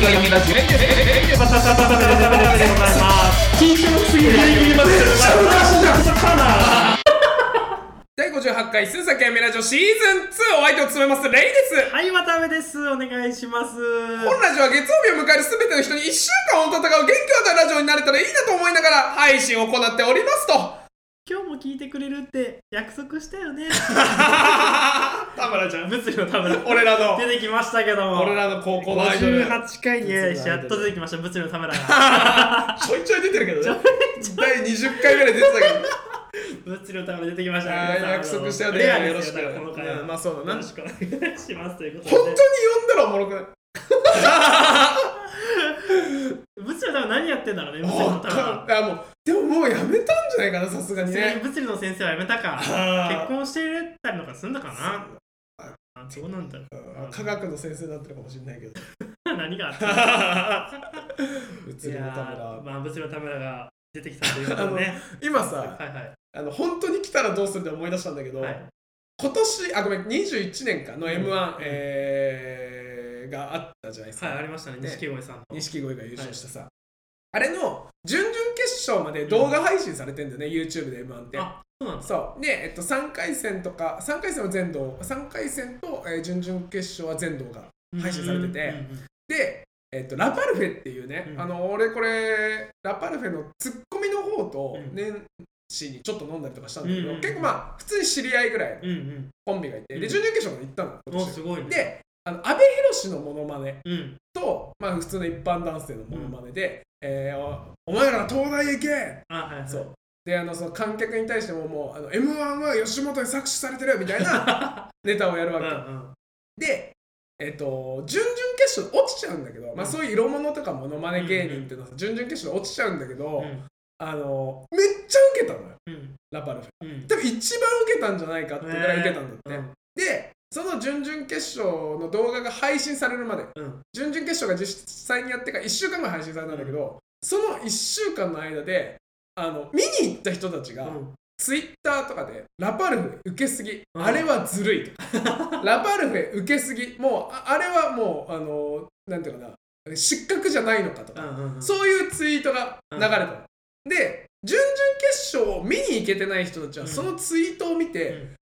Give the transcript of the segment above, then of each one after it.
が読みラジオバタバタバタバタバタでございます。緊張すぎる第58回鈴崎あみラジオシーズン2お相手を務めますレイですはい渡辺ですお願いします。本ラジオは月曜日を迎える全ての人に1週間を戦う元気を与えるラジオになれたらい。いなと思いながら配信を行っておりますと今日も聞いてくれるって約束したよね。田村ちゃん。物理の田村。俺らの。出てきましたけども。俺らの高校のアイドル。58回にやっと出てきました。物理の田村。が ちょいちょい出てるけどね。第20回ぐらい出てたけど。物理の田村出てきました。あー約束したよねよろしく。この回は。うんまあそうだな。よろしくお願いしますということ本当にで呼んだらおもろくない？物理の何やってんだろうね物理のあもうでももうやめたんじゃないかなさすがにね。物理の先生はやめたか。結婚してたりとかすんのかなあそうなんだ。うん。科学の先生になってるかもしれないけど。何があった 物理の田村まあ物理の田村が出てきたということでね。今さはいはいあの本当に来たらどうするって思い出したんだけど、はい。今年あごめん21年間の m 1、えーがあったじゃないですか、はいありましたね。ね錦鯉さんと錦鯉が優勝したさ、あれの準々決勝まで動画配信されてんだよね、YouTube で m 1って。あそうなんだ。そう。で、えっと、3回戦とか3回戦は全動3回戦と、えー準々決勝は全動画配信されてて。うんうんうんで、えっと、ラパルフェっていうね、うん。あの俺これラパルフェのツッコミの方とうん。年始にちょっと飲んだりとかしたんだけど、うんうん結構まあ普通に知り合いぐらいコンビがいて、うん。で準々決勝まで行ったの今年。おすごいね。であの阿部寛のモノマネうん。と、まあ、普通の一般男性のモノマネで、えーおお前ら東大へ行けあはいはい。そう。であのその観客に対してももうあの m 1は吉本に搾取されてるみたいな ネタをやるわけ、うんうん。でえっ、と準々決勝で落ちちゃうんだけど、まあ、そういう色物とかモノマネ芸人っていうのはさ準々決勝で落ちちゃうんだけど、うん。あのめっちゃ受けたのよ。うん。ラパルフェ。うん。多分一番受けたんじゃないかってぐらい受けたんだって、うん。でその準々決勝の動画が配信されるまで。うん。準々決勝が実際にやってから1週間ぐらい配信されたんだけど、その1週間の間であの見に行った人たちが、うん。ツイッターとかで「ラパルフェ受けすぎ、うん。あれはずるい」と。か 「ラパルフェ受けすぎ。もうああれはもうあのなんていうかな。失格じゃないのか」とか、うんうんうん。そういうツイートが流れたの、で準々決勝を見に行けてない人たちはうん。そのツイートを見て「うん。え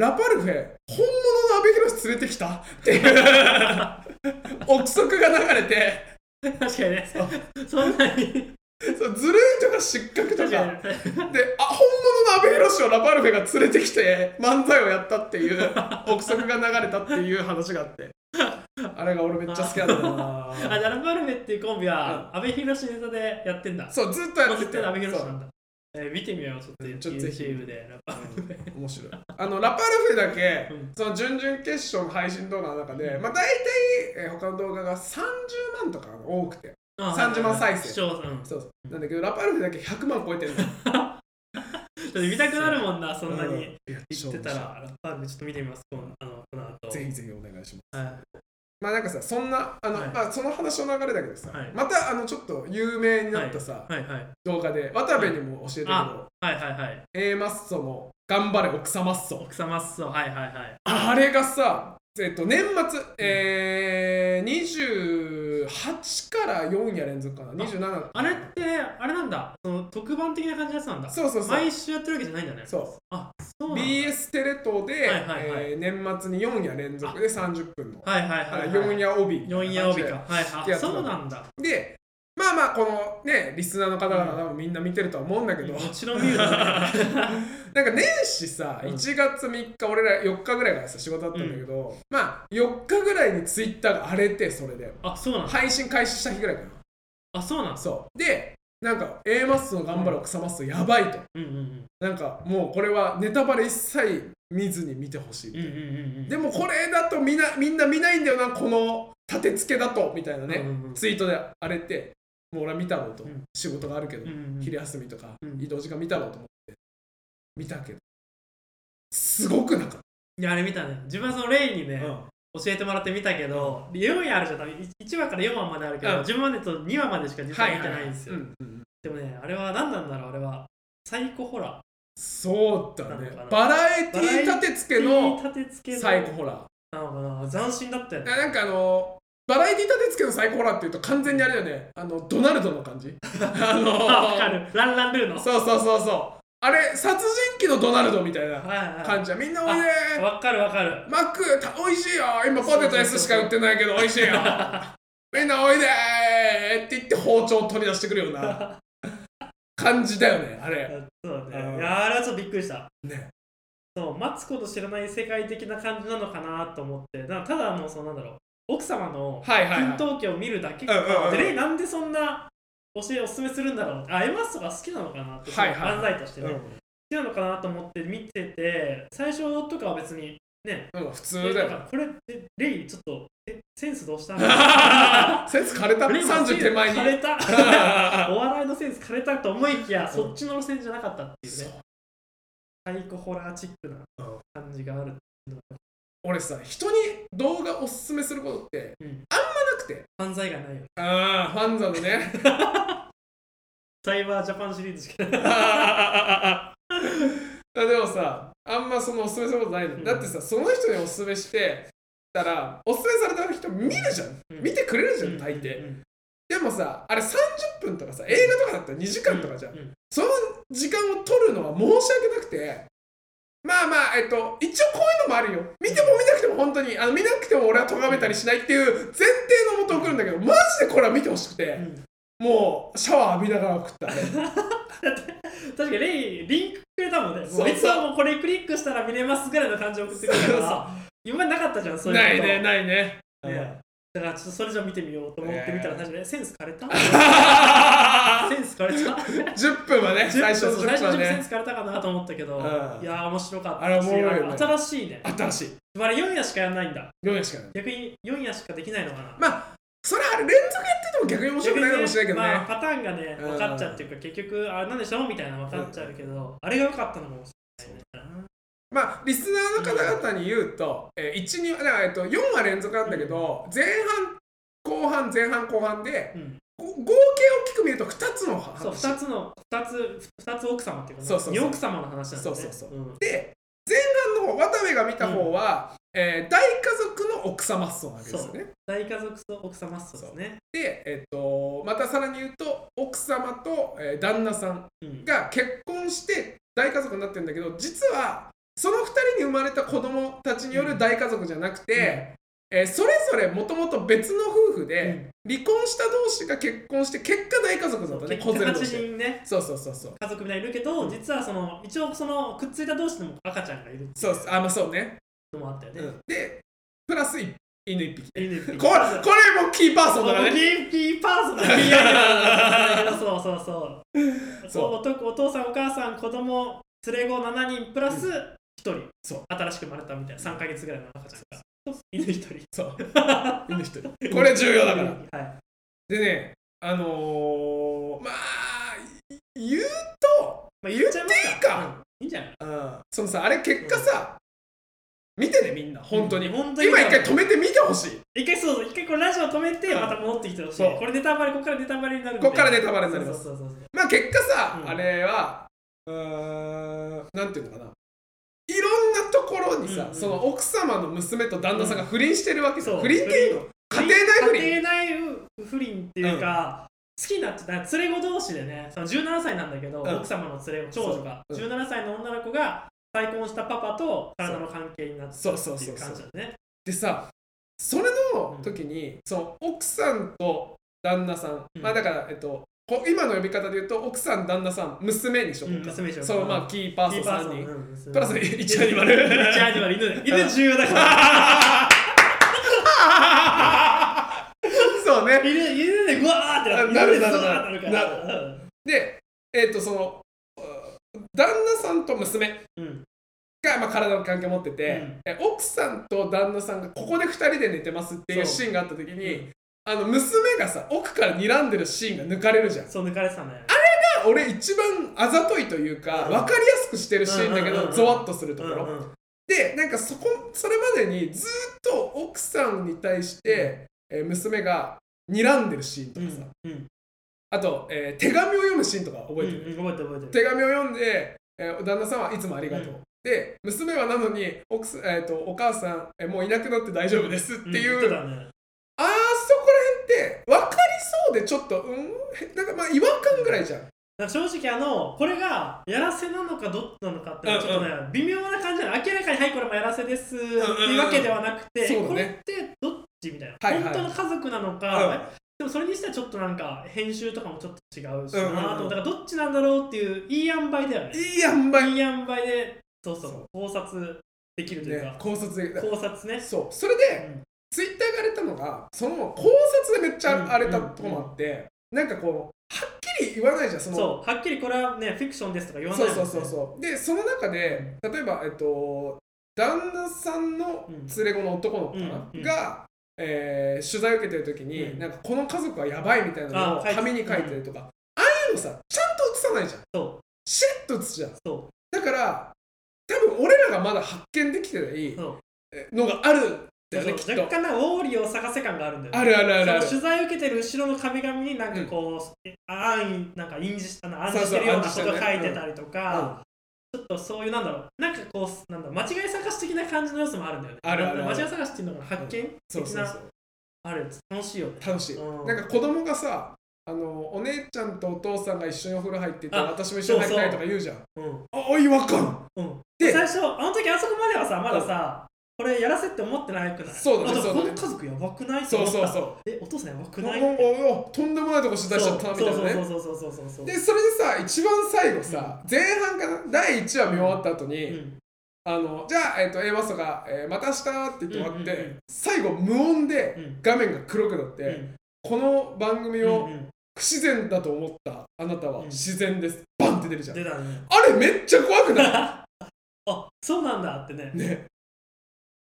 ラパルフェ本物の阿部寛連れてきた?」っていう。憶測が流れて。確かにね。そんなに。そうずるいとか失格とか。であ本物の阿部寛をラパルフェが連れてきて漫才をやったっていう憶測が流れたっていう話があって。あれが俺めっちゃ好きなんだよあじなゃあラパルフェっていうコンビは阿部寛ネタでやってんだ。そうずっとやってて。ずっと阿部寛そうなんだえー見てみようちょっとちょっとぜひ。YouTube でラパルフェ面白い。あのラパルフェだけ、うん。その準々決勝の配信動画の中で、まあ大体、えー他の動画が30万とか多くて。あ30万再生。そうそう。なんだけどラパルフェだけ100万超えてるの。見たくなるもんなそんなに。言ってたらラパルフェちょっと見てみますこのあのこの後。ぜひぜひお願いします。はまあなんかさそんなあの、はい。まあ、その話の流れだけどさ、はい。またあのちょっと有名になったさ、い。はい。はい。動画で渡部にも教えてるけど、あはいはいはい。A マッソの頑張れ奥様マッソ。奥様っすはいはいはい。あれがさえっと年末、えー、28から4夜連続かな。27あれってあれなんだ。その特番的な感じのやつなんだ。そうそうそう。毎週やってるわけじゃないんだね。そう。あそうなんだ。BS テレ東で、はいはいはい。えー年末に4夜連続で30分の。はいはいはい、あはい、4夜帯。四夜帯か。はいやつあそうなんだ。でまあまあこのねリスナーの方々多分みんな見てるとは思うんだけど、もちろん見るだね なんか年始さ、うん。1月3日俺ら4日ぐらいからさ仕事だったんだけど、まあ4日ぐらいにツイッターが荒れてそれで。あそうなんだ。配信開始した日ぐらいかな。あそうなんだ。そう。でなんか A マッソの頑張る奥様マッソやばいと。うんうんうん。なんかもうこれはネタバレ一切見ずに見てほしい、うんうんうんうんでもこれだとみんなみんな見ないんだよなこの立て付けだとみたいなね、うんうんうん。ツイートで荒れてもう俺は見たろうと、うん。仕事があるけど、うんうんうん。昼休みとか、うん。移動時間見たろうと思って見たけど。すごくなかっいやあれ見たね。自分はそのレイにね、た、うん。教えてもらって見たけど、4夜あるじゃん。多分1話から4話まであるけど、うん。自分までと2話までしか実は見てないんですよ、うんうんでもねあれは何なんだろう。あれはサイコホラそうだね。バラエティ立て付けの立て付けのサイコホラー。なのかな。斬新だったよね。なんかあのバラエティ立て付けのサイコホラーっていうと完全にあれだよね。あのドナルドの感じ。あのあわかる。ランランルーの。そうそうそうそうあれ殺人鬼のドナルドみたいなはいはい。感じや。みんなおいで。わかるわかる。マックた美味しいよ。今ポテト S しか売ってないけど美味しいよ。みんなおいでー。って言って包丁を取り出してくるような 感じだよねあれ。そうね。うん。いやあれはちょっとびっくりした。ね。そうマツコと知らない世界的な感じなのかなと思って。だただもうそのなんだろう。奥様のはいはいはい。奮闘記を見るだけうんうんうん。でレイなんでそんな教えおすすめするんだろう。ってあエマスとか好きなのかなって、はいはい漫才としてね、うん。好きなのかなと思って見てて最初とかは別にねうん普通えだよこれえレイちょっとえセンスどうした？センス枯れた？レイも30手前に。枯れた？お笑いのセンス枯れたと思いきや、そっちの路線じゃなかったっていうね。サイコホラーチックな感じがある俺さ人に動画おすすめすることってうん。あんまて犯罪がないよ。ああファンザのね。サイバージャパンシリーズしか。ないでもさあんまそのおすすめすることないの、うん。だってさその人におすすめしてたらおすすめされた人見るじゃん、うん。見てくれるじゃん大抵、うん。でもさあれ30分とかさ映画とかだったら2時間とかじゃん。その時間を取るのは申し訳なくてまあまあえっと一応こういうのもあるよ。見ても見なくても本当にあの見なくても俺は咎めたりしないっていう前提のもと送るんだけどマジでこれは見てほしくて、うんもうシャワー浴びながら送ったね。確かにレイリンクくれたもんね。そうもういつはもうこれクリックしたら見れますぐらいの感じを送ってくれたから今までなかったじゃんそういうことないねないねねだからちょっとそれじゃ見てみようと思って見たらね確かにセンス枯れた？10センス枯れた？分はね最初10分最初10分は10分センねス枯れたかなと思ったけど、うん。いやー面白かったしあれおもろいよね。新しいね。新しい。あれ4夜しかやんないんだ。4夜しかない。逆に4夜しかできないのかな。まあそれあれ連続やってても逆に面白くないかもしれないけどね、まあ、パターンがねうん。分かっちゃうっていうか、結局あれなんでしょみたいなの分かっちゃうけど、あれが良かったのかもまあリスナーの方々に言うと、えー、1、2だから、えっと、4話連続なんだけど、前半、後半、前半、後半で、合計大きく見ると2つの話。そう2つの2つ二つ奥様っていうか、ね、そうそうそう。二奥様の話なんだね。そうそうそう。うん。で、前半の方、渡部が見た方は、えー大家族の奥様っそうなわけですよね。大家族と奥様そうですね。で、えっと、またさらに言うと、奥様と、えー旦那さんうん。が結婚して大家族になってるんだけど実はその2人に生まれた子供たちによる大家族じゃなくて、えーそれぞれもともと別の夫婦で離婚した同士が結婚して結果大家族だったねそう結局8子連れとして人ね。そうそうそうそう。家族みたいにいるけど、実はその一応そのくっついた同士でも赤ちゃんがいるっていそうそう。あまあそうね、のもあったよね、うん。でプラスい犬1匹。犬これこれもキーパーソンだね。キーパーソンだ PI そうそうそう。そう。お父さんお母さん子供連れ子7人プラス1人、そう新しく生まれたみたいな3ヶ月ぐらいの赤ちゃんが。犬1人そう。犬1人 これ重要だから。はい。でねあのー、まあ言うとまあ、言っちゃいいいか。うん。いいんじゃない？うん。そのさあれ結果さ、見てねみんな。本当に、うん。本当に今一回止めて見てほしい。一回そうそう。一回これラジオ止めてうん。また戻ってきてほしい、これネタバレここからネタバレになるこっからネタバレになります。そうそうそうそう。まあ結果さ、うん。あれはうーんなんていうのかなところにさ、うんうんその奥様の娘と旦那さんが不倫してるわけじゃん、不倫っていうの？家庭内不倫？家庭内不倫っていうか、好きになっちゃった連れ子同士でねその17歳なんだけど、うん。奥様の連れ子長女が、そう17歳の女の子が再婚したパパと体の関係になってそうっていうそうそうそう感じだね。でさそれの時に、その奥さんと旦那さん、うん。まあだからえっとこ今の呼び方で言うと奥さん旦那さん娘にしよう。ん娘にしよう。そうまあキーパーソンキーパーソ3人、ンうん。プラス1アニマル1アニマル犬。犬重要だから。そうね。犬犬でグワーってなってなるなるなるでえっ、とそのう旦那さんと娘うん。が、まあ、体の関係を持ってて、うん。え奥さんと旦那さんがここで2人で寝てますっていうシーンがあった時に、うんあの娘がさ奥から睨んでるシーンが抜かれるじゃん。そう抜かれてたね。俺一番あざといというか、うん。分かりやすくしてるシーンだけうんうんうんうん。どゾワッとするところ、うんうんでなんかそこそれまでにずっと奥さんに対して、えー娘が睨んでるシーンとかさ、うんあと、えー手紙を読むシーンとか覚えてる、うんうん覚えてる覚えてる。手紙を読んで、えー旦那さんはいつもありがとう、うん。で娘はなのに奥す、えー、とお母さん、えーもういなくなって大丈夫ですっていう、ねああ方でちょっとうん？へなんかまあ違和感ぐらいじゃん。正直あのこれがやらせなのかどっちなのかってちょっとね、微妙な感じなの明らかにはいこれもやらせです。っていうわけではなくて、そうだね。これってどっちみたいな、はいはい。本当の家族なのか、でもそれにしてはちょっとなんか編集とかもちょっと違うしなと思って、だからどっちなんだろうっていういい塩梅だよねいい塩梅。いい塩梅でそうそうそう考察できるというねか、考察で考察ね。そう。それで、うんツイッターが荒れたのがその考察でめっちゃ荒れたとこもあって、なんかこうはっきり言わないじゃんそのそうはっきりこれはねフィクションですとか言わないね。そうそうそうそう。でその中で例えばえっと旦那さんの連れ子の男の子が、えー取材を受けてる時に、うん。なんかこの家族はやばいみたいなのを紙に書いてるとか、ああいうのさちゃんと写さないじゃん。そう。しれっと写すじゃん。そだから多分俺らがまだ発見できてないのがあるんだよね若干なウォーリーを探せ感があるんだよね。あるあるあるある。取材を受けてる後ろの壁紙になんかこう、え暗なんか印字したな暗示してるようなことそうそう書いてたりとか、ちょっとそういうなんだろう。なんかこうなんだ間違い探し的な感じの要素もあるんだよね。あるある間違い探しっていうのが発見的なそうそうそう。ある。楽しいよね。楽しい、うん。なんか子供がさあのお姉ちゃんとお父さんが一緒にお風呂入っててあ私も一緒に入りたいとか言うじゃん。うんあ違和感うん。で最初あの時あそこまではさまださ、これやらせって思ってないくない？そうだねそうだね。この家族やばくない？そうそうそう。えお父さんやばくおない？おおとんでもないとこ取材しちゃったみたいなね。そうそうそうそうそうそうでそれでさ一番最後さ、前半かな？第1話見終わった後に、うん。あのじゃあ、えー、と A マストが、えーまた明日」って言って終わって、うんうんうん。最後無音でうん。画面が黒くなって、うん。この番組を不自然だと思ったあなたはうん。自然です、バンって出るじゃん。ね。あれめっちゃ怖くない？あそうなんだってね。ね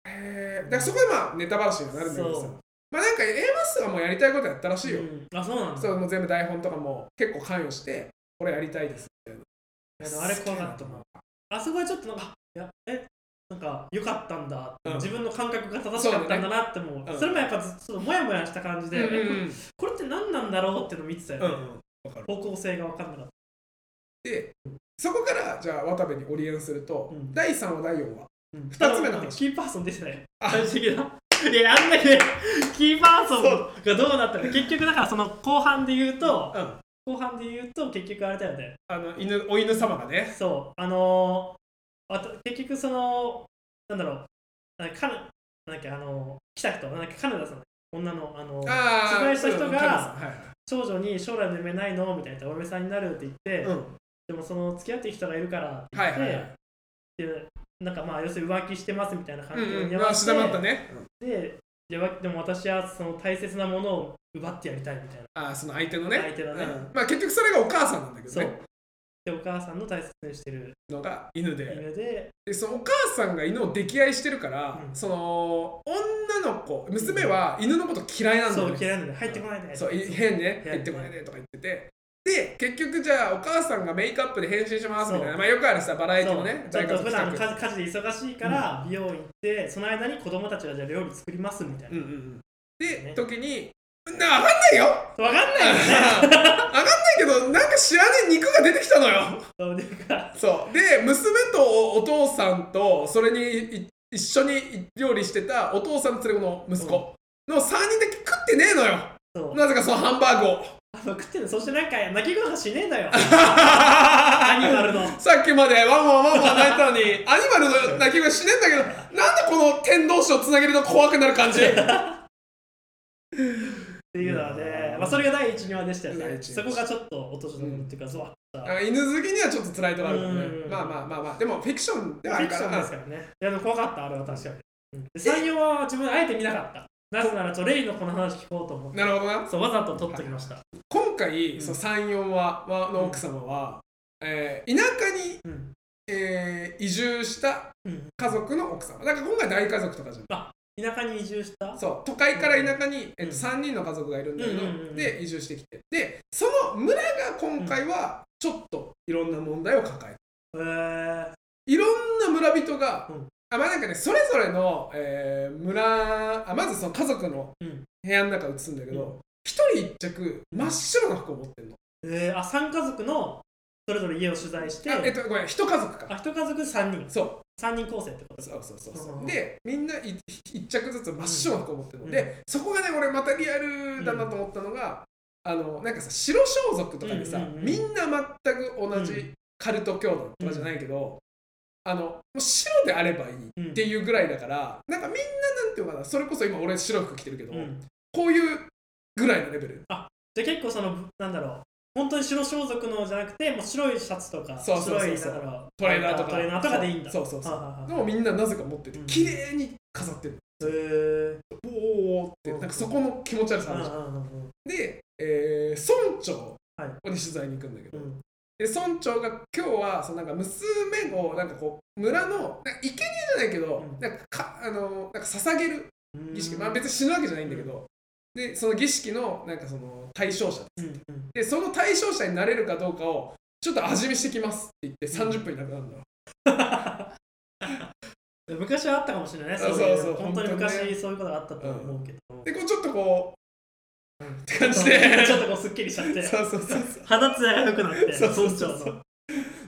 えー、だからそこでまあネタ話にはなるんだけどさ。まあなんか A マストがもうやりたいことやったらしいよ、うん。あそうなんだ。そうもう全部台本とかも結構関与してこれやりたいですみたいいやでもあれ怖かったもんあそこはちょっとなんかいやえなんか良かったんだ。うん。自分の感覚が正しかったんだなって思う。そうん。れもやっぱずっとモヤモヤした感じで、うんうんえうん。これって何なんだろうっていうのを見てたよね、うんうん。わかる。方向性が分かんなかっでそこからじゃあ渡部にオリエンすると、うん。第3話第4話た、うん、二つ目の話。キーパーソン出てたよあ。最終的な。いやあんだけキーパーソンがどうなったか。結局だからその後半で言うとうん。後半で言うと結局あれだよね。あの犬お犬様がね。そう。あのー、あと結局そのなんだろう。かかななんだっけあのー、来た人なんだっけカナダさん女のあの取材した人がはいはい。少女に将来の夢ないの？みたいな。お嫁さんになるって言って、うん。でもその付き合ってる人がいるからって言って、はいはいはいでなんかまあ要するに浮気してますみたいな感じに合わせて、まあしだまったね、ででも私はその大切なものを奪ってやりたいみたいな。ああその相手のね。相手のね。うん。まあ結局それがお母さんなんだけどそう。ねでお母さんの大切にしてるのが犬で。犬で。でそのお母さんが犬を溺愛してるから、うん。その女の子娘は犬のこと嫌いなんだそうよね嫌いなんで入ってこないで。そうい変ね。入ってこないでとか言っててで結局じゃあお母さんがメイクアップで変身しますみたいな。まあよくあるさバラエティのねちょっと普段大家事で忙しいから美容院行ってその間に子供たちがじゃあ料理作りますみたいな、うんうんうん。で、ね。時にな分かんないよ。分かんないよね。分かんないけどなんか知らねえ肉が出てきたのよ。そうで娘とお父さんとそれにい一緒に料理してたお父さんの連れ子の息子の3人だけ食ってねえのよ。なぜかそのハンバーグを食ってんの？そしてなんか泣き声しねえんだよ。アニマルの。さっきまでワンワンワンワン鳴いたのにアニマルの鳴き声しねえんだけどなんでこの点同士をつなげると怖くなる感じ？っていうのはね、まあ、それが第1話でしたよね。そこがちょっと落としどころっていうかゾワッと。あ犬好きにはちょっと辛いとこあるね。うん。まあまあまあまあでもフィクションではあフィクションであるからですからね。いやでも怖かったあれは確かに、うん、で3、4は自分あえて見なかった。なぜならちょレイのこの話聞こうと思って。なるほどな。そうわざと撮っときました、今回、うん。その34話の奥様は、えー田舎に、うん。えー移住したうん、家族の奥様。だから今回大家族とかじゃん。田舎に移住した？そう。都会から田舎に、えっと、うん。3人の家族がいるんだけど、うんうんうんうん。で移住してきて。でその村が今回はちょっといろんな問題を抱えてへえいろんな村人が、うん。あまあなんかねそれぞれの、えー村あまずその家族のうん。部屋の中映すんだけうど一、人一着真っ白な服を持ってるの、えー、あ3家族のそれぞれ家を取材して。あえっとごめん一家族か。あ一家族3人。そう。3人構成ってこと。そうそうそうそう、うんでみんない一着ずつ真っ白な服を持ってるの、うんでそこがね俺またリアルだなと思ったのが、あのなんかさ白装束とかでさ、うんうんうんみんな全く同じカルト教団とかじゃないけど、あの白であればいいっていうぐらいだから、なんかみんななんていうのかなそれこそ今俺白い服着てるけど、うん。こういうぐらいのレベル。じゃあ結構そのなんだろう。本当に白装束のじゃなくてもう白いシャツとかそうそうそうそう。白いだろう。トレーナーとか。トレーナーとかでいいんだ。そうそうそう。はあはあはあ。でもみんななぜか持っててうん。綺麗に飾ってるへー。おーってうんなんかそこの気持ち悪さあるじゃんうんうんうんで、えー村長はい。ここに取材に行くんだけど、うん。で村長が今日はそのなんか娘をなんかこう村のなんか生贄じゃないけど、うん。なんかかあのなんか捧げるうん。儀式、まあ別に死ぬわけじゃないんだけど、でその儀式のなんかその対象者。うんうん。でその対象者になれるかどうかをちょっと味見してきますって言って30分いなくなるんだよ、昔はあったかもしれないねそうそうそう本当に昔そういうことがあったと思うけど、でこうちょっとこう、うん。って感じ ちでょっとこうすっきりしちゃって。そうそうそう肌ツヤが良くなってそうそうそうそう。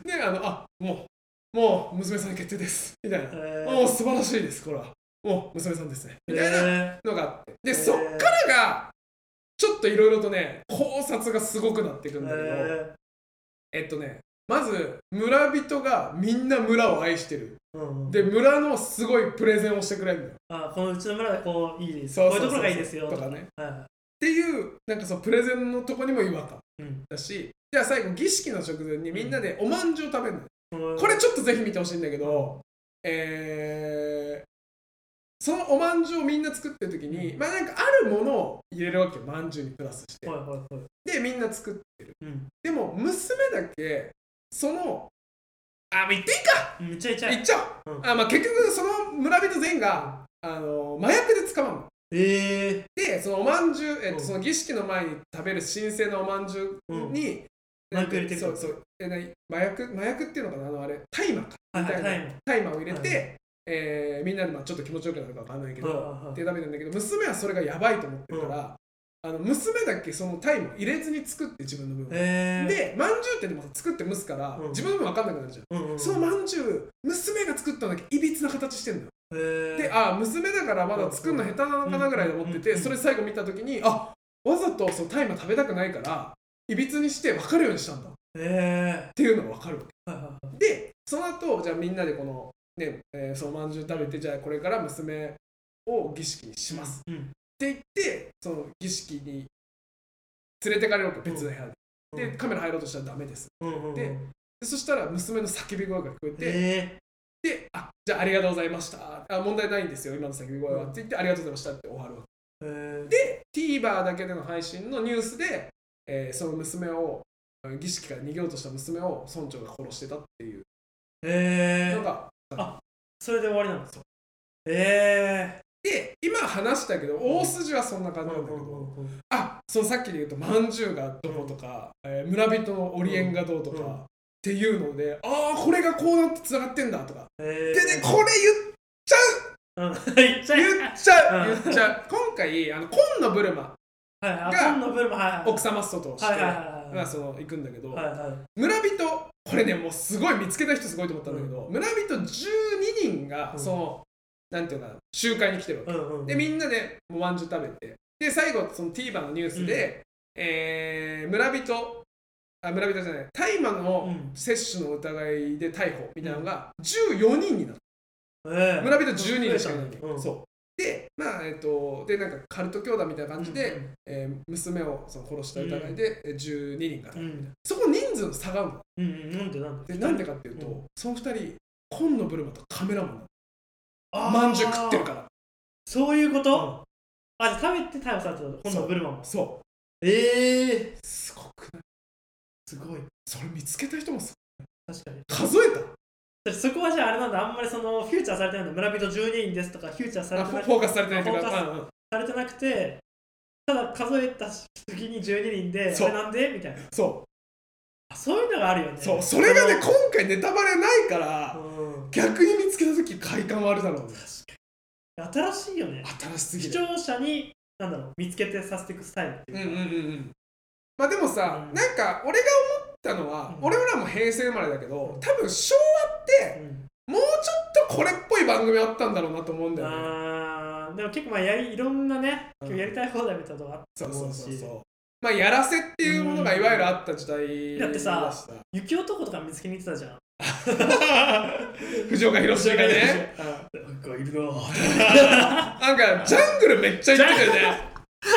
であのあもうもう娘さんに決定です。みたいな、えもう素晴らしいですこれはもう娘さんですね。みたいなえのがあって。で、ー。そっからがちょっといろいろとね考察がすごくなっていくんだけど、ええっとねまず村人がみんな村を愛してる。ーうんうん。で村のすごいプレゼンをしてくれるんだよ。っあこのうちの村でこういいです。そうそうそうこういうところがいいですよとかね。はいはていうなんかそうプレゼンのとこにも違和感いうん。だし。じゃあ最後儀式の直前にみんなでおまんじゅう食べるのよ。うん。これちょっとぜひ見てほしいんだけど、えーそのおまんじゅうをみんな作ってる時に、うん。まあなんかあるものを入れるわけよまんじゅうにプラスして、はいはいはい。でみんな作ってる。うん。でも娘だけそのあもう言っていいか！めちゃめちゃ言っちゃおう、うん。あまあ、結局その村人全員があの麻薬で捕まるの。えでそのおまんじゅう、えっと、うん。その儀式の前に食べる神聖なおまん。じゅうに、麻薬入れてくる。そうそう。え何？麻薬？麻薬っていうのかな？あのあれ。大麻か。ー、みたいな、はいはい大麻を入れて、はいえーみんなでまあちょっと気持ちよくなるかわかんないけど、はいはいはいで食べるんだけど娘はそれがやばいと思ってるから、あの娘だけその大麻を入れずに作って自分の分を、えー、でまんじゅうってでもさ作って蒸すから、うん。自分の分分かんなくなるじゃん、うんうん、そのまんじゅう娘が作ったのだけいびつな形してんのよ、えー、であ娘だからまだ作るの下手なのかなぐらいで思ってて、うんそれ最後見た時にあわざとその大麻食べたくないからいびつにして分かるようにしたんだ。っえていうのが分かるわけ。ー、はいはいはい。でその後じゃあみんなでこのね、えーそのまんじゅう食べてじゃあこれから娘を儀式にします。っうん。て言ってその儀式に連れてかれるわけ別の部屋で、でカメラ入ろうとしたらダメです。うんででそしたら娘の叫び声が聞こえて、えであじゃあありがとうございました。あ問題ないんですよ今の叫び声は、うん。って言ってありがとうございましたって終わるわけ。ー、えー、で TVer だけでの配信のニュースで、えーその娘を儀式から逃げようとした娘を村長が殺してたっていう。えー、のが、あそれで終わりなんですよ。えで今話したけど大筋はそんなー、感じなんだけど、うんうんうんうん。あそうさっきで言うとまんじゅうがどうとか、えー村人のオリエンがどうとか、うん。っていうのでああこれがこうなってつながってんだとか、えー、でねこれ言っちゃえ言っちゃう。う。ん。言っちゃう。今回あの紺のブルマが今度ブルマ、はいはい、奥様ストとして、はいはいはいはいまあその行くんだけど、はいはい。村人これねもうすごい見つけた人すごいと思ったんだけど、村人12人がうん。その、なんていうかな集会に来てるわけ、うんうん、でみんなでもうまんじゅう食べて。で最後その TVer のニュースで、えー村人あ村人じゃない大麻のうん。摂取の疑いで逮捕みたいなのが14人になった、え。ー、村人10人しかいない、うん、そうでまあえっ、とでなんかカルト教団みたいな感じで、うんえー娘をその殺した疑いで、えー12人がうん。そこ人数の差があるの。うんうん、なんでなんで？でなんでかっていうと、うん。その2人紺のブルマとカメラマンあー。まんじゅう食ってるから。そういうこと、あ、じゃあ食べて逮捕されてたの今度ブルマも？そええうすごくない？すごい。それ見つけた人もす確かに。数えた。でそこはじゃああれなんだ、あんまりそのフューチャーされてないんだ。村人12人ですとかフューチャーされてなくフォーカスされてないとか、フォーカスうんうんされてなくて、ただ数えた時に12人で、それなんでみたいな。そあそういうのがあるよね。うそうそれがねあ今回ネタバレないからのうん、逆に見つけた時快感はあるだろうね新しいよね。新しすぎ視る聴者に、なんだろう、見つけてさせていくスタイルっていうか。うんうんうんうんまあでもさ、うんなんか俺が思ったのは、うん。俺らも平成生まれだけどうん。多分昭和ってうん。もうちょっとこれっぽい番組あったんだろうなと思うんだよね。あーでも結構まあやりいろんなね、うん。今日やりたい放題みたいなとこあった。そうそうと思うしそうそう。まあやらせっていうものがいわゆるあった時代だってさ雪男とか見つけに行ってたじゃん。藤岡弘がね なんかいるな なんかジャングルめっちゃ行ってたよね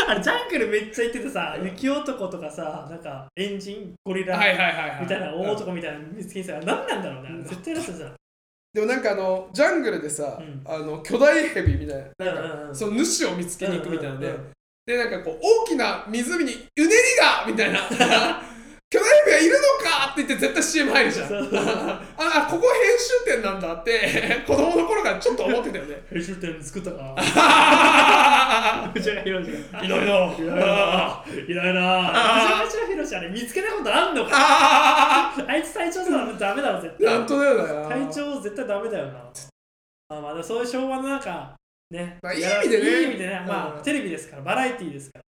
あれジャングルめっちゃ行っててさ雪男とかさなんかエンジンゴリラみたいな大男みたいなの見つけにさ何なんだろうね絶対だったじゃん。でもなんかあのジャングルでさ、うん。あの巨大ヘビみたいななんか、うんうんうん。その主を見つけに行くみたいなので、うんうんうんでなんかこう大きな湖にうねりがみたいな 巨大ヘビがいるのかって言って絶対 CM 入るじゃん ああここ編集点なんだって 子供の頃からちょっと思ってたよね編集点作ったか あ藤岡弘がいろいろいないな。いないな。藤岡弘あれ見つけたことあんのか。ああいつ体調さダメだろ絶ーなん対。とだよな体調絶対ダメだよな。まあまあそういう昭和のなんかね。まあいい意味でねいい意味でね。まうんあテレビですからバラエティーですから。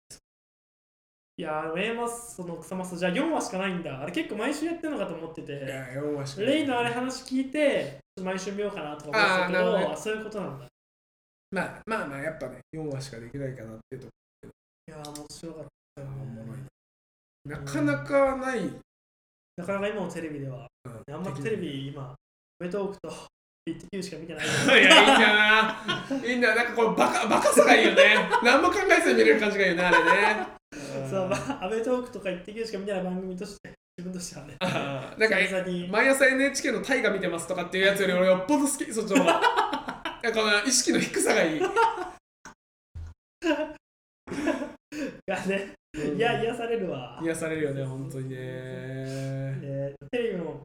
いやー、A マスその草マスじゃあ4話しかないんだ。あれ結構毎週やってるのかと思っていて。や4話しかレイのあれ話聞いて、毎週見ようかなとか思ってたけど、あどねあそういうことなんだ。いまあまあまあやっぱね4話しかできないかなっていうとこやー、面白かったなかなかない、なかなか今のテレビでは、うんあんまテレビ今、ウェトークとイッテ Q しか見てない。いや、いいんだよな。いいんだよ。なんかこのバカ、バカさがいいよね。何も考えずに見れる感じがいいよね、あれね。そう、まあ、アベトークとかイッテ Q しか見てない番組として、自分としてはね。あーなんか、久々に、毎朝 NHK の大河見てますとかっていうやつより俺よっぽど好き、そっちの方が。なんかこの意識の低さがいい。がね、いや、癒されるわ。癒されるよね、本当にね。ねテレビも、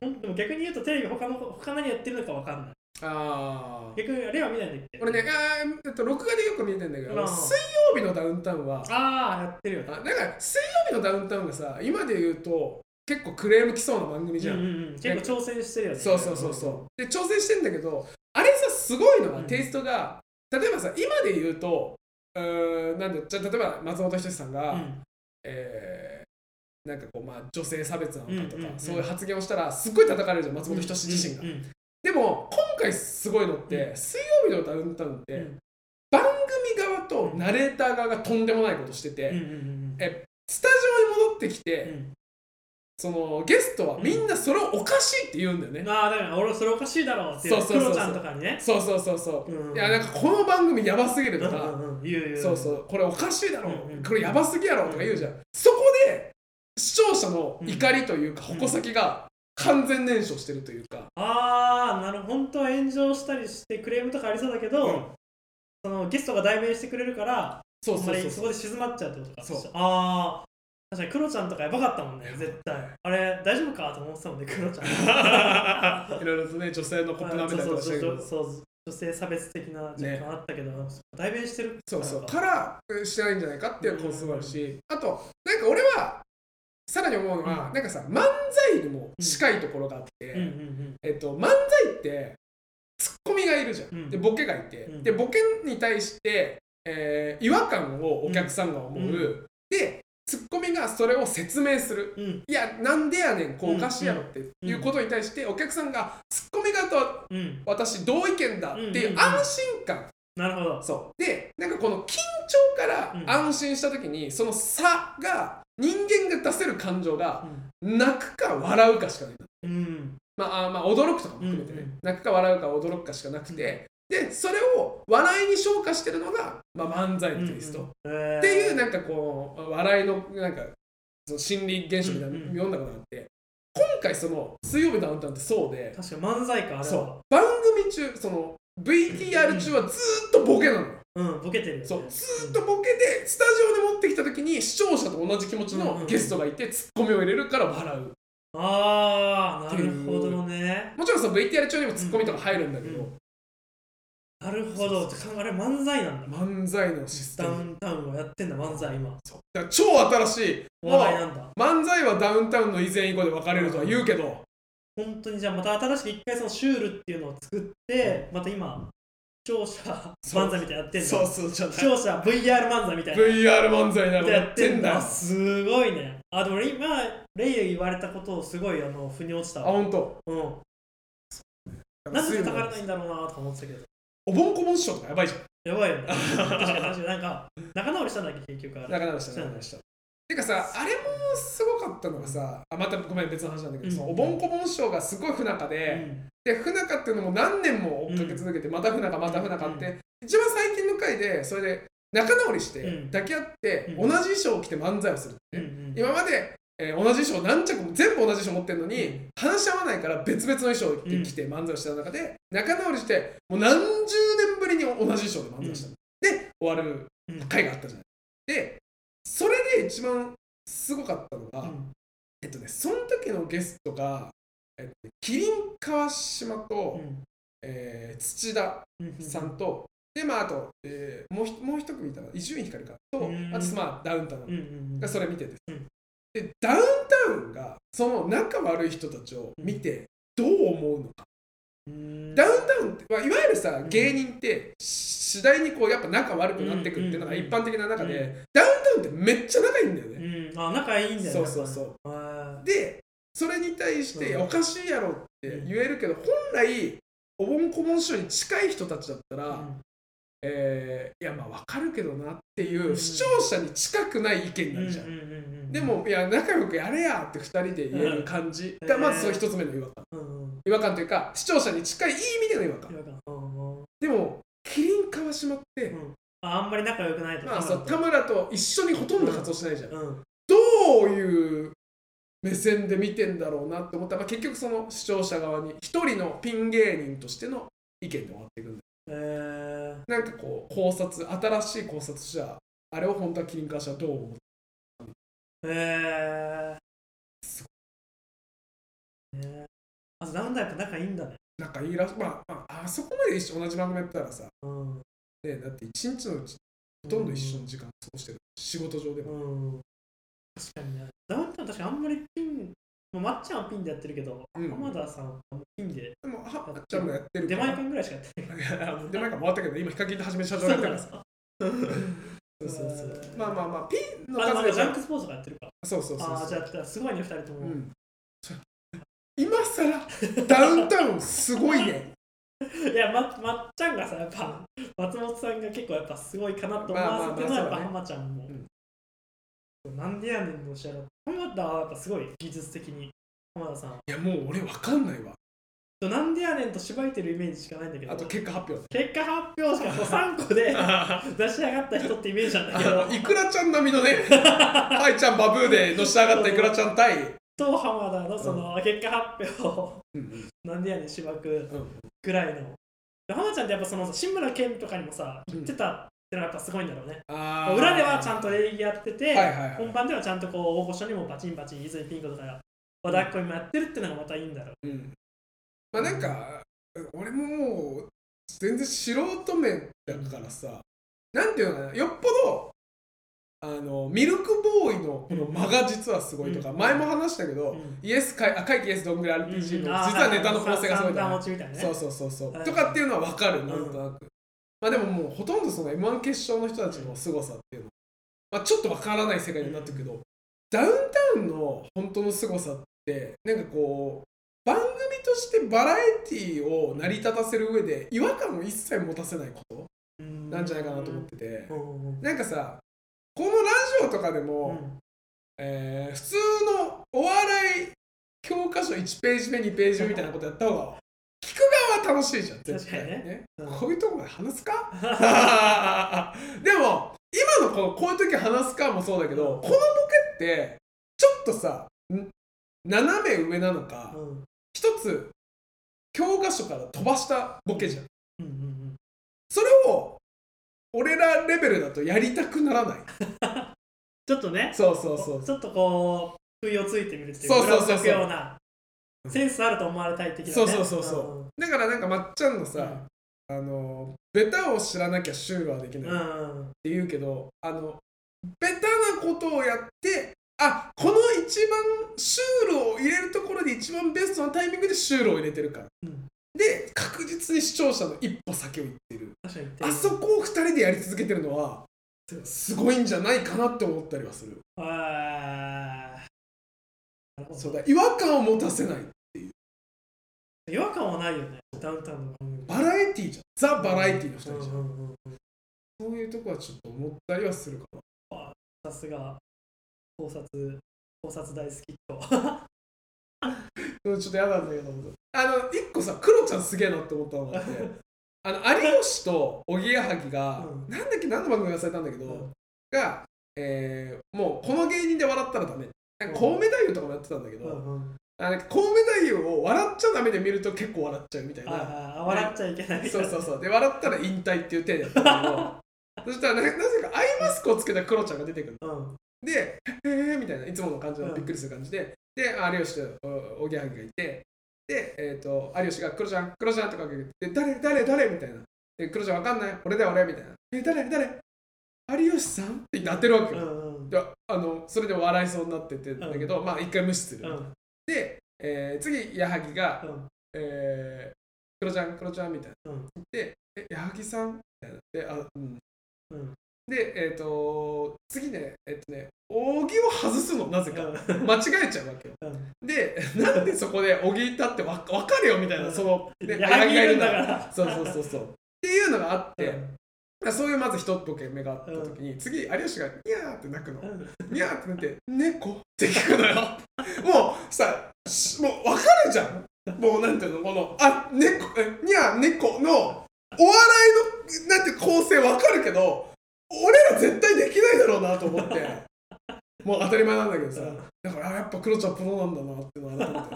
ほんでも逆に言うとテレビ他の他何やってるのかわかんない。ああ。逆にあれは見ないんだっけ俺ね、あーえっと、録画でよく見てんだけど、うん水曜日のダウンタウンは、ああ、やってるよね。あなんか水曜日のダウンタウンがさ、今で言うと、結構クレーム来そうな番組じゃん。うんうんうん、結構挑戦してるよね。そうそうそうそう。で、挑戦してんだけど、あれさ、すごいのが、うんテイストが、例えばさ、今で言うと、うーん、なんだじゃあ例えば松本人志さんが、うんえーなんかこう、まあ、女性差別なのかとか、うんうんうんそういう発言をしたら、すっごい叩かれるじゃん、松本人志自身が。うんうんでも、今回すごいのって、うん水曜日のダウンタウンって、側とナレーター側がとんでもないことしてて、うんうんうんえスタジオに戻ってきて、うんそのゲストはみんなそれをおかしいって言うんだよね。まあだから俺それおかしいだろうってそうそうそうそう。クロちゃんとかにね。そうそうそうそう。うん。いやなんかこの番組やばすぎるとか、うんうんうん。言う言う。そうそう。これおかしいだろ、う。んうんこれやばすぎやろとか言うじゃん、そこで視聴者の怒りというか、うん。矛先が完全燃焼してるというか、ああなるほど。本当は炎上したりしてクレームとかありそうだけど、うんそのゲストが代弁してくれるからそこで静まっちゃうってことか。そう。ああ確かにクロちゃんとかやばかったもんね 絶対。あれ大丈夫かと思ってたもんねクロちゃん。いろいろとね女性のコップ舐めたりとかしたけど。そう女性差別的な若干あったけど、代弁してる。そうそう。かからうんしてないんじゃないかっていう構想があるし、あとなんか俺はさらに思うのは、うん。なんかさ漫才にも近いところがあって、えっと、漫才ってツッコミがいるじゃん、うん。でボケがいて、うん。でボケに対して、えー違和感をお客さんが思う、うん。でツッコミがそれを説明する。うん。うんいやなんでやねんこうおかしいやろって。いうことに対してお客さんがツッコミ側と私同意見だってうん。いう安心感、なるほど。そう。でなんかこの緊張からうん。安心した時にその差が人間が出せる感情が泣くか笑うかしかない。うんまあ、あまあ驚くとかも含めてね、うんうん泣くか笑うか驚くかしかなくて、でそれを笑いに昇華してるのが、まあ、漫才のテイスト、うんうん。っていうなんかこう笑いのなんかその心理現象みたいなのうんうん。読んだことがあって。今回その「水曜日ダウンタウン」ってそうで。確かに漫才かあれは。そう。番組中その VTR 中はずーっとボケなのよ、うんボケてるよね。そう。ずーっとボケでスタジオに持ってきた時に視聴者と同じ気持ちのゲストがいてツッコミを入れるから笑うああなるほどね。もちろんその VTR 中にもツッコミとか入るんだけど、うん。なるほど。あれ漫才なんだ。漫才のシステダウムンタウンはやってんだ漫才今。そう。だから超新しい。お笑いなんだ。漫才はダウンタウンの以前以後で分かれるとは言うけど、本当にじゃあまた新しく一回そのシュールっていうのを作ってまた今視聴者漫才みたいなのやってんだ。そうそうじゃ視聴者 VR 漫才みたいな。VR 漫才なのやってんだ。あすごいね。あでも俺今レイ言われたことをすごいあの腑に落ちたわ。本当？うん。なんで叩かれないんだろうなとか思ってたけど。おぼんこぼん師匠とかやばいじゃん。やばいよね。確かに確かに。なんか仲直りしたんだっけ結局あれ。仲直りした仲直りした。てかさあれもすごかったのがさあまたごめん別の話なんだけど、うん。そのおぼんこぼん師匠がすごい不仲で、で不仲っていうのも何年も追っかけ続けて、また不仲また不仲って、う一番最近の回でそれで仲直りして、うん。抱き合って、うん。同じ衣装を着て漫才をするって、うんうん。今まで、えー同じ衣装何着も全部同じ衣装持ってるのに、うん。話し合わないから別々の衣装を着て漫才をしてた中で、仲直りしてもう何十年ぶりに同じ衣装で漫才したの、で終わるうん。回があったじゃない。でそれで一番すごかったのが、うん。えっとねその時のゲストが、えっとね、キリン川島と、うん。えー土田うんさんと、でまああと、えーもうひもう一組いたの伊集院光かと、うん。あとまあダウンタウン。うんうんがそれ見てて、うんでダウンタウンがその仲悪い人たちを見てどう思うのか、うん。ダウンタウンって、まあ、いわゆるさん。芸人って次第にこうやっぱ仲悪くなってくるっていうのがうん一般的な中で、うんダウンタウンってめっちゃ仲いいんだようね、ん。あ仲いいんだよそうそうそう。うでそれに対して、うん。おかしいやろって言えるけど、本来おぼんこぼん師匠に近い人たちだったら、えーいやまあわかるけどなっていううん。視聴者に近くない意見になるじゃん、でもいや仲良くやれやって2人で言える感じ。がうん。まずその一つ目の違和感。違和感というか視聴者に近いいい意味での違和感。でもキリン川島って、うん。ああんまり仲良くないとまあそう田村と一緒にほとんど活動しないじゃん。どういう目線で見てんだろうなって思った。ら、まあ、結局その視聴者側に一人のピン芸人としての意見で終わっていくんだえなんかこう考察新しい考察じゃあれを本当はキリン川島はどう思う？ー、えすー、えー、あとダウンタウンやっぱ仲いいんだね。なんかいいらしまあ、まあ、あそこまで一緒同じ番組やったらさ、うん。ね、だって一日のうちほとんど一緒の時間過ごしてる。仕事上でも、うん。確かにね。ダウンタウン確かにあんまりピンまあまっちゃんはピンでやってるけど、うん。浜田さんはピンで。でもはっちゃんもやってる出前館ぐらいしかやってない。出前館回ったけど今ヒカキンと初め社長やってるからさそうそうそう。まあまあまあピンのあ、ま数があジャンクスポーツとかやってるから。そうそうそうああ、じゃあ、すごいね、二人とも。うん。今さらダウンタウンすごいね。いや、ままっちゃんがさ、やっぱ、松本さんが結構やっぱすごいかなと思わせての、やっぱ浜ちゃんも。うんなんでやねんの試合だ浜田はやっぱすごい技術的に、浜田さん。は。いやもう俺わかんないわ。なんでやねんと縛いてるイメージしかないんだけど、あと結果発表結果発表しかそう3個であ 出し上がった人ってイメージなんだけど。の、いくらちゃん並みのね はいちゃんバブーでのし上がったいくらちゃん対。と浜田のその結果発表を、うんなん。でやねん縛くうんぐらいの。で浜ちゃんってやっぱその志村けんとかにもさ、言ってたってのがやっぱすごいんだろうね。裏ではちゃんと礼儀やってて、はいはいはい。本番ではちゃんとこう大御所にもバチンバチン泉ピン子とかが和田っ子にもやってるってのがまたいいんだろう。うん。まあなんか俺ももう全然素人面だからさなんていうのかなよっぽどあのミルクボーイのこの間が実はすごいとか、うん。前も話したけど、うん。イエスかいあ会期イエスどんぐらい RPG の、うん。実はネタの構成がすごい三段かね。そうそうそうそう、はいとかっていうのは分かるんなんとなく、まあでももうほとんどその m 1決勝の人たちの凄さっていうの。は、まあ、ちょっと分からない世界になってるけど、ダウンタウンの本当の凄さってなんかこう番組としてバラエティーを成り立たせる上で違和感を一切持たせないこと。うんなんじゃないかなと思ってて、なんかさこのラジオとかでも、うん。えー普通のお笑い教科書1ページ目2ページ目みたいなことやった方が楽しいじゃん。絶対確かにね。うん。こういうとこまで話すか？でも今のこのこういう時話すかもそうだけどこのボケってちょっとさん？斜め上なのかうん。一つ教科書から飛ばしたボケじゃん。うんうんそれを俺らレベルだとやりたくならない。ちょっとね、そうそうそう。ちょっとこう、不意をついてみるっていうそうそうそうそうセンスあると思われたい的な、ね。そうそうそうそう。だからなんかまっちゃんのさ、うん。あのベタを知らなきゃシュールはできない。っうん。て言うけど、あのベタなことをやってあこの一番シュールを入れるところで一番ベストなタイミングでシュールを入れてるから、うん。で確実に視聴者の一歩先を行ってる。あそこを2人でやり続けてるのはすごいんじゃないかなって思ったりはする。あそうだ違和感を持たせない違和感はないよね、ダウンタウンの番組。バラエティーじゃん。ザ・バラエティーの2人じゃん、うんうんうんうん。そういうとこはちょっと思ったりはするかな。さすが。考察。考察大好きとうんちょっと嫌なんだけどあの一個さクロちゃんすげえなって思ったのがあって あの有吉とおぎやはぎが、うん。なんだっけ何の番組忘れたんだけど、うん。が、えーもうこの芸人で笑ったらダメ。なんかコウメ太夫とかもやってたんだけど、あなんかコウメ太夫を笑っちゃダメで見ると結構笑っちゃうみたいな。ああ笑っちゃいけないそうそうそう。で笑ったら引退っていう手でやったんだけどそしたらななぜかアイマスクをつけたクロちゃんが出てくるうん。で、えーみたいな、いつもの感じのうん。びっくりする感じで、で、有吉とおおぎやはぎがいて、で、えっ、と、有吉が、クロちゃん、クロちゃんとか言って、誰、誰、誰？みたいな。で、クロちゃんわかんない？俺だよ、俺？みたいな。え、誰、誰？有吉さん？って言って当てるわけうよ。んうん。であのそれで笑いそうになっててんだけど、まあ一回無視する。うんで、えー次、矢作が、うんえー、クロちゃん、クロちゃんみたいな。うんで、え、矢作さん？みたいな。で、あ、うん。うんで、えっ、と、次ね、えっ、とね、扇を外すの、なぜか。うん間違えちゃうわけよ。うんで、なんでそこで小木いたってわ分かるよみたいな、うんその、ね矢作いるんだからそうそうそうそう。っていうのがあって、うんそういうまず一ボケ目があった時に、次、有吉がニャーって泣くの。うんニャーってなって、猫って聞くのよ。もうさ、しもう分かるじゃん。もうなんていうの、この、あ、猫、えニャー、猫の、お笑いの、なんて構成分かるけど、俺ら絶対できないだろうなと思って。もう当たり前なんだけどさ、うんだからあやっぱクロちゃんプロなんだなっていうのは改め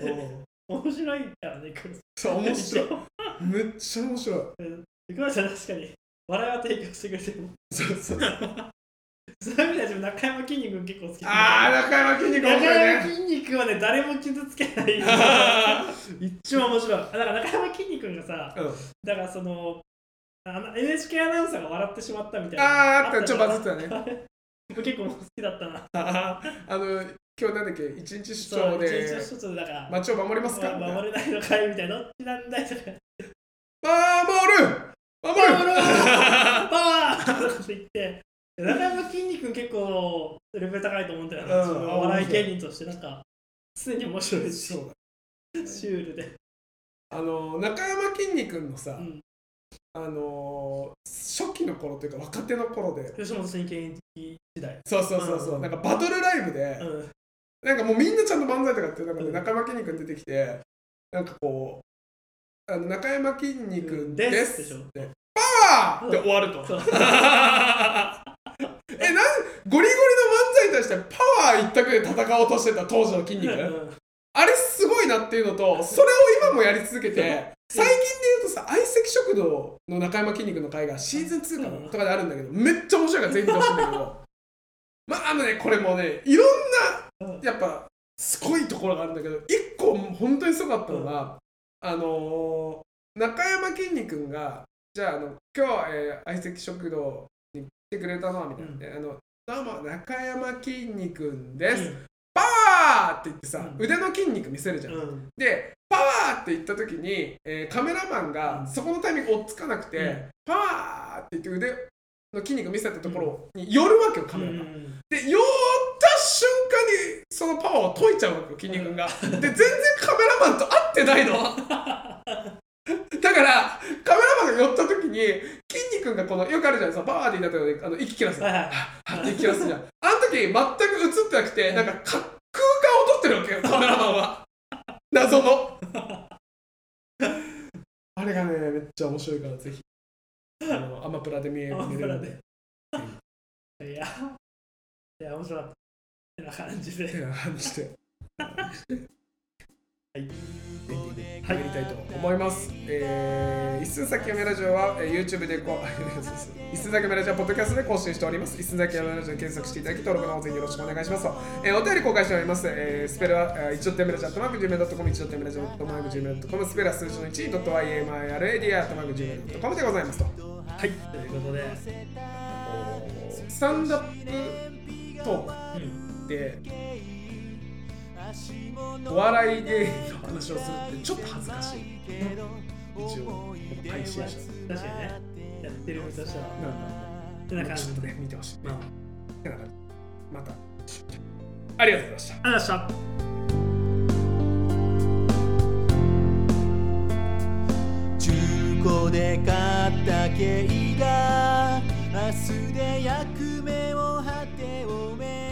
て。うん面白いからねクロそう面白い。めっちゃ面白い。クロちゃん確かに笑いは提供してくれてる。そうそうそういう意味では中山筋肉君結構好き。ああ中山筋肉面中白い山ね筋肉はね誰も傷つけない。一番面白い。だから中山筋肉君がさうん。だからそのあの NHK アナウンサーが笑ってしまったみたいな。あーあった。ちょっとバズってたね。結構好きだったな。あの今日なんだっけ？一日出張で。一日一つだから街を守りますか？ま守れないのかい？みたいな。どっちなんだいとか。守る！守る！パワーとかって言って中山筋肉結構レベル高いと思うんだよな、うん。お笑い芸人としてなんか常に面白いし。そうだシュールで、あの中山きんに君のさ、うん、あの初期の頃というか若手の頃で。吉本新喜劇時代、そうそうそうそう、うんなんかバトルライブで、うん、なんかもうみんなちゃんと漫才とかやってる中山きんに君出てきてなんかこうあの中山きんに君でですでしょ。すってパワーって終わると ゴリゴリの漫才に対してパワー一択で戦おうとしてた当時の筋肉。うんあれすごいなっていうのとそれを今もやり続けて最近で言うとさ相席食堂の中山きんに君の回がシーズン2かなとかであるんだけどめっちゃ面白いからぜひ見てほしいんだけどまああのねこれもねいろんなやっぱすごいところがあるんだけど一個本当にすごかったのが、あのー中山きんに君がじゃああの今日、えー相席食堂に来てくれたのはみたいな、うん。であのどうも中山きんに君です、うん。パワーって言ってさ、うん。腕の筋肉見せるじゃん、うん。でパワーって言った時に、えーカメラマンがうん。そこのタイミング追っつかなくて、うん。パワーって言って腕の筋肉見せたところに寄るわけよカメラが、で寄った瞬間にそのパワーを解いちゃうわけよ筋肉が、で全然カメラマンと合ってないの だからカメラマンが寄った時に筋肉がこのよくあるじゃないですか。パワーって言った時にあの息切らすはいはって息切らすじゃん。あの時全く映ってなくてなんかか空間を取ってるわけよカメラマンは。謎の。あれがねめっちゃ面白いからぜひ。あのアマプラで見えるんで。いや。いや面白かった。ってな感じで。ってな感じで。はい入りたいと思います。えー、一寸先やめラジオは、えー YouTube でこう、一寸先やめラジオはポッドキャストで更新しております。一寸先やめラジオで検索していただき、登録の方ぜひよろしくお願いしますと。えー、お便り公開しております。えー、スペルは、えー、一ドットメラジオアットマーク Gmail.com、一ドットメラジオアットマーク Gmail.com、スペルは数字の1、ドット YAMIRAD アットマーク Gmail.com でございますと。はいということで、スタンダップトーうん、クで、お笑い芸人の話をするってちょっと恥ずかしい。うん一応、配信者。確かにねやってる身としてはなんてな感じちょっとね、見てほしい。まあてな感じまた。ありがとうございました。ありがとうございました古で買った軽がバスで役目を果て終え